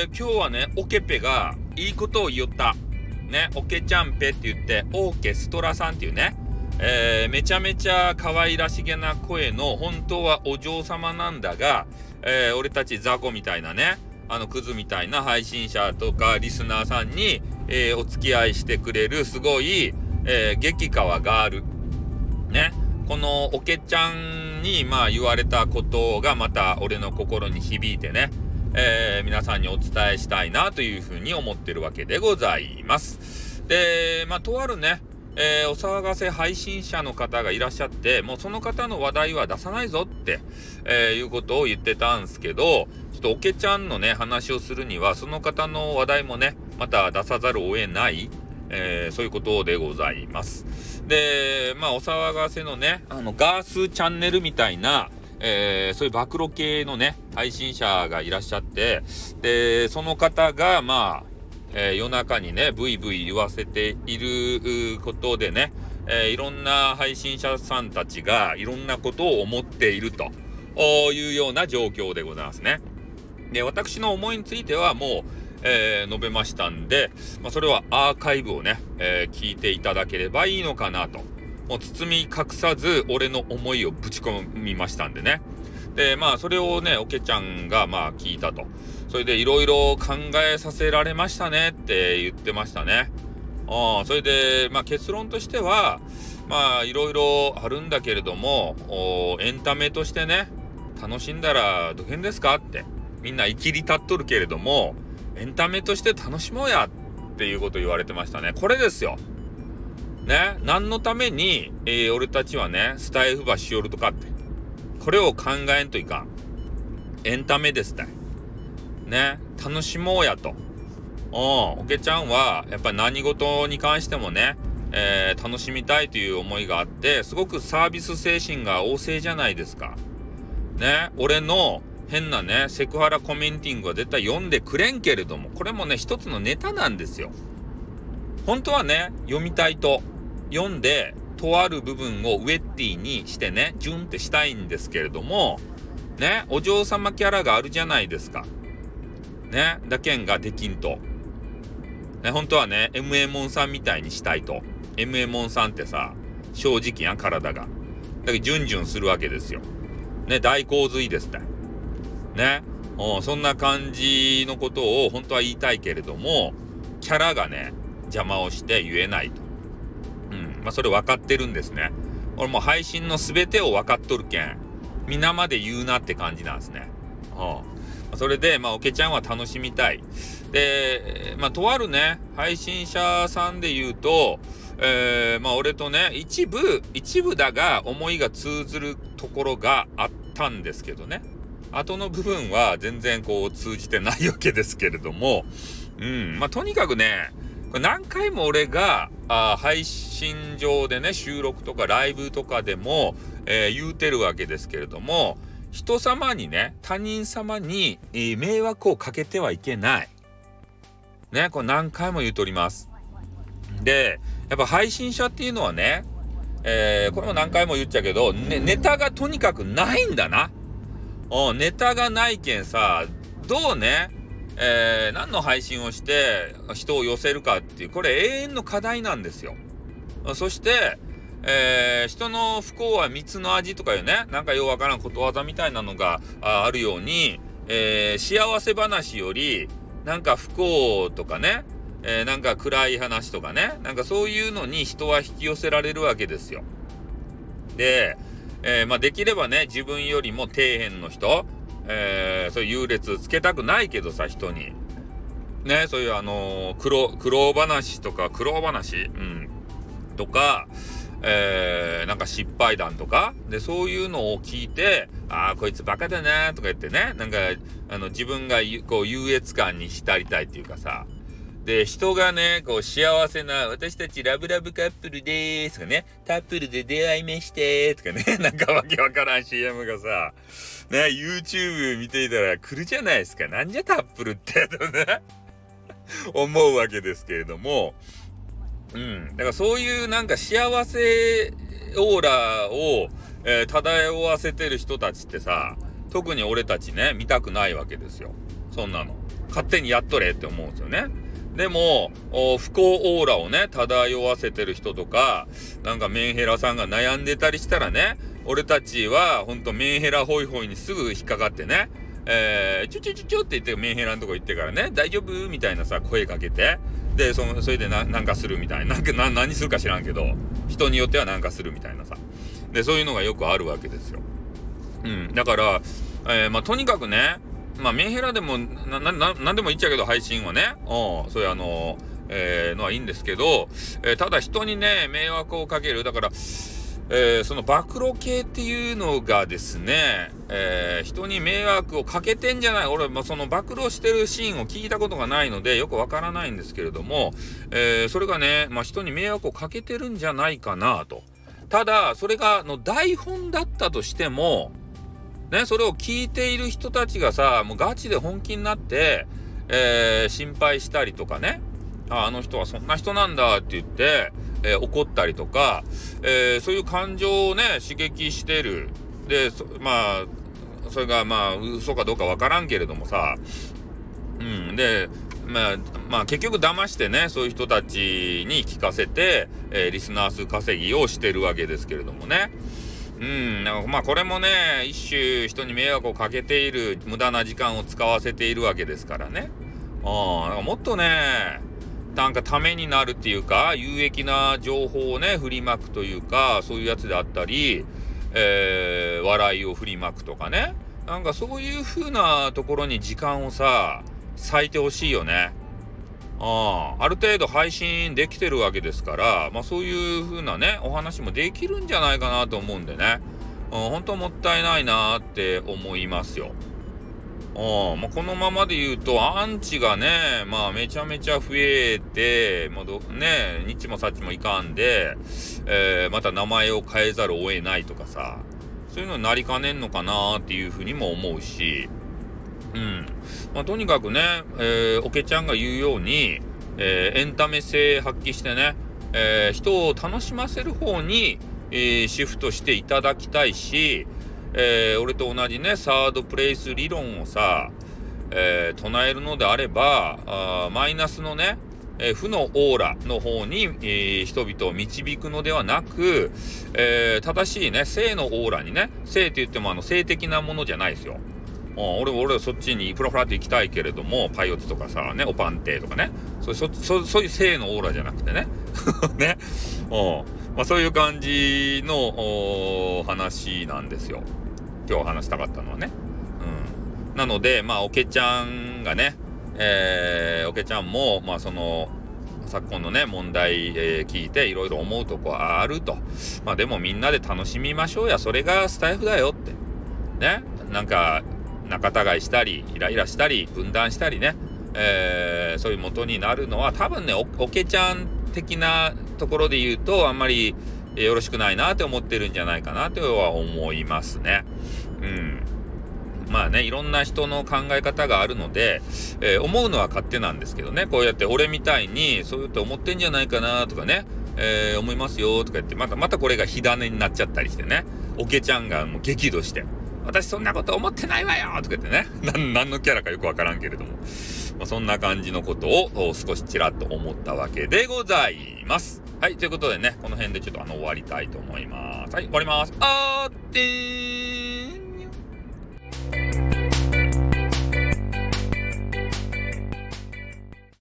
で、今日はね、オケペがいいことを言った。ね、オケちゃんぺって言って、オーケストラさんっていうね、えー、めちゃめちゃ可愛らしげな声の、本当はお嬢様なんだが、えー、俺たち雑魚みたいなね、あのクズみたいな配信者とかリスナーさんに、えー、お付き合いしてくれるすごい、えー、激川ガール。ね。このおけちゃんにまあ言われたことがまた俺の心に響いてね、えー、皆さんにお伝えしたいなというふうに思ってるわけでございます。で、まあとあるね、えー、お騒がせ配信者の方がいらっしゃって、もうその方の話題は出さないぞって、えー、いうことを言ってたんですけど、ちょっとおけちゃんのね、話をするには、その方の話題もね、また出さざるを得ない、えー、そういうことでございます。で、まあ、お騒がせのね、あの、ガースチャンネルみたいな、えー、そういう暴露系のね、配信者がいらっしゃって、で、その方が、まあ、えー、夜中にね、ブイブイ言わせていることでね、えー、いろんな配信者さんたちがいろんなことを思っているというような状況でございますね。で、私の思いについてはもう、えー、述べましたんで、まあ、それはアーカイブをね、えー、聞いていただければいいのかなと。もう包み隠さず俺の思いをぶち込みましたんでね。で、まあ、それをね、おけちゃんがまあ聞いたと。それでいろいろ考えさせられましたねって言ってましたね。あそれで、まあ、結論としては、まあいろいろあるんだけれども、エンタメとしてね、楽しんだらどげんですか？って、みんな生きり立っとるけれども、エンタメとして楽しもうやっていうこと言われてましたね。これですよ。ね、何のために、えー、俺たちはね、スタイフばしよるとかって。これを考えんといかん。エンタメですって。ね、楽しもうやと。うん、おけちゃんは、やっぱり何事に関してもね、えー、楽しみたいという思いがあって、すごくサービス精神が旺盛じゃないですか。ね、俺の変なね、セクハラコメンティングは絶対読んでくれんけれども、これもね、一つのネタなんですよ。本当はね、読みたいと、読んで、とある部分をウェッティにしてね、ジュンってしたいんですけれども、ね、お嬢様キャラがあるじゃないですか。ね、だけんができんと。ね、本当はね、MA モンさんみたいにしたいと。MA モンさんってさ、正直やん、体が。だけど、ジュンジュンするわけですよ。ね、大洪水ですって。ね。そんな感じのことを本当は言いたいけれども、キャラがね、邪魔をして言えないと。まあ、それ分かってるんですね。俺も配信の全てを分かっとるけん、皆まで言うなって感じなんですね。うん。それで、まあ、おけちゃんは楽しみたい。で、まあ、とあるね、配信者さんで言うと、えー、まあ、俺とね、一部、一部だが思いが通ずるところがあったんですけどね。後の部分は全然こう通じてないわけですけれども、うん、まあ、とにかくね、何回も俺があ配信上でね、収録とかライブとかでも、えー、言うてるわけですけれども、人様にね、他人様に、えー、迷惑をかけてはいけない。ね、これ何回も言うとります。で、やっぱ配信者っていうのはね、えー、これも何回も言っちゃうけど、ね、ネタがとにかくないんだな。うん、ネタがないけんさ、どうね、えー、何の配信をして人を寄せるかっていう、これ永遠の課題なんですよ。そして、えー、人の不幸は蜜の味とかいうね、なんかようわからんことわざみたいなのがあるように、えー、幸せ話より、なんか不幸とかね、えー、なんか暗い話とかね、なんかそういうのに人は引き寄せられるわけですよ。で、えー、まあ、できればね、自分よりも底辺の人、えー、そういう優劣つけたくないけどさ、人に。ね、そういうあのー、苦労、苦労話とか、苦労話、うん、とか、えー、なんか失敗談とか、で、そういうのを聞いて、ああ、こいつバカだなとか言ってね、なんか、あの、自分がこう、優越感に浸りたいっていうかさ、で、人がね、こう、幸せな、私たちラブラブカップルでーすとかね、タップルで出会いましてーとかね、なんかわけわからん CM がさ、ね、YouTube 見ていたら来るじゃないですか。なんじゃタップルって、とね、思うわけですけれども、うん。だからそういうなんか幸せオーラを、えー、漂わせてる人たちってさ、特に俺たちね、見たくないわけですよ。そんなの。勝手にやっとれって思うんですよね。でも、不幸オーラをね、漂わせてる人とか、なんかメンヘラさんが悩んでたりしたらね、俺たちはほんとメンヘラホイホイにすぐ引っかかってね、えー、チュチュチュチュって言ってメンヘラのとこ行ってからね、大丈夫？みたいなさ、声かけて、で、その、それでな、なんかするみたいな。なんか、な、何するか知らんけど、人によってはなんかするみたいなさ。で、そういうのがよくあるわけですよ。うん。だから、えー、まあ、とにかくね、まあ、メンヘラでも、な、な、なんでもいいっちゃけど、配信はね。うん、そういうあの、えー、のはいいんですけど、えー、ただ人にね、迷惑をかける。だから、えー、その暴露系っていうのがですね、えー、人に迷惑をかけてんじゃない俺、まあ、その暴露してるシーンを聞いたことがないので、よくわからないんですけれども、えー、それがね、まあ、人に迷惑をかけてるんじゃないかなと。ただ、それが、の台本だったとしても、ね、それを聞いている人たちがさ、もうガチで本気になって、えー、心配したりとかね、ああの人はそんな人なんだって言って、えー、怒ったりとか、えー、そういう感情をね、刺激してる。で、まあ、それがまあ、嘘かどうかわからんけれどもさ、うん、で、まあ、まあ、結局騙してね、そういう人たちに聞かせて、えー、リスナー数稼ぎをしてるわけですけれどもね。うん、まあこれもね、一種人に迷惑をかけている、無駄な時間を使わせているわけですからね。ああ、もっとね、なんかためになるっていうか、有益な情報をね、振りまくというか、そういうやつであったり、えー、笑いを振りまくとかね。なんかそういう風なところに時間をさ、割いてほしいよね。あある程度配信できてるわけですから、まあそういう風なね、お話もできるんじゃないかなと思うんでね。うん、本当もったいないなって思いますよ。あまあ、このままで言うと、アンチがね、まあ、めちゃめちゃ増えて、まあ、ど、ね、日もさっちもいかんで、えー、また名前を変えざるを得ないとかさ、そういうのになりかねんのかなっていうふうにも思うし、うん。まあ、とにかくね、えー、おけちゃんが言うように、えー、エンタメ性発揮してね、えー、人を楽しませる方に、えー、シフトしていただきたいし、えー、俺と同じね、サードプレイス理論をさ、えー、唱えるのであれば、あマイナスのね、えー、負のオーラの方に、え、人々を導くのではなく、え、正しいね、性のオーラにね、性って言ってもあの性的なものじゃないですよ。俺、俺はそっちにフラフラって行きたいけれども、パイオツとかさ、ね、オパンテとかね、そそそそういう性のオーラじゃなくてね。ね。まあ、そういう感じの話なんですよ。今日話したかったのはね。うん。なので、まあ、おけちゃんがね、えー、おけちゃんも、まあ、その、昨今のね、問題、えー、聞いていろいろ思うとこあると。まあでもみんなで楽しみましょうや。それがスタイフだよって。ね。なんか、仲違いしたり、イライラしたり、分断したりね。えー、そういう元になるのは多分ね、おけちゃん的なところで言うと、あんまりよろしくないなって思ってるんじゃないかなとは思いますね。うん。まあね、いろんな人の考え方があるので、えー、思うのは勝手なんですけどね、こうやって俺みたいに、そうやって思ってんじゃないかなとかね、えー、思いますよとか言って、また、またこれが火種になっちゃったりしてね、おけちゃんがもう激怒して、私そんなこと思ってないわよとか言ってね、何のキャラかよくわからんけれども、まあ、そんな感じのことを少しちらっと思ったわけでございます。はい、ということでね、この辺でちょっとあの終わりたいと思います。はい、終わります。あーってー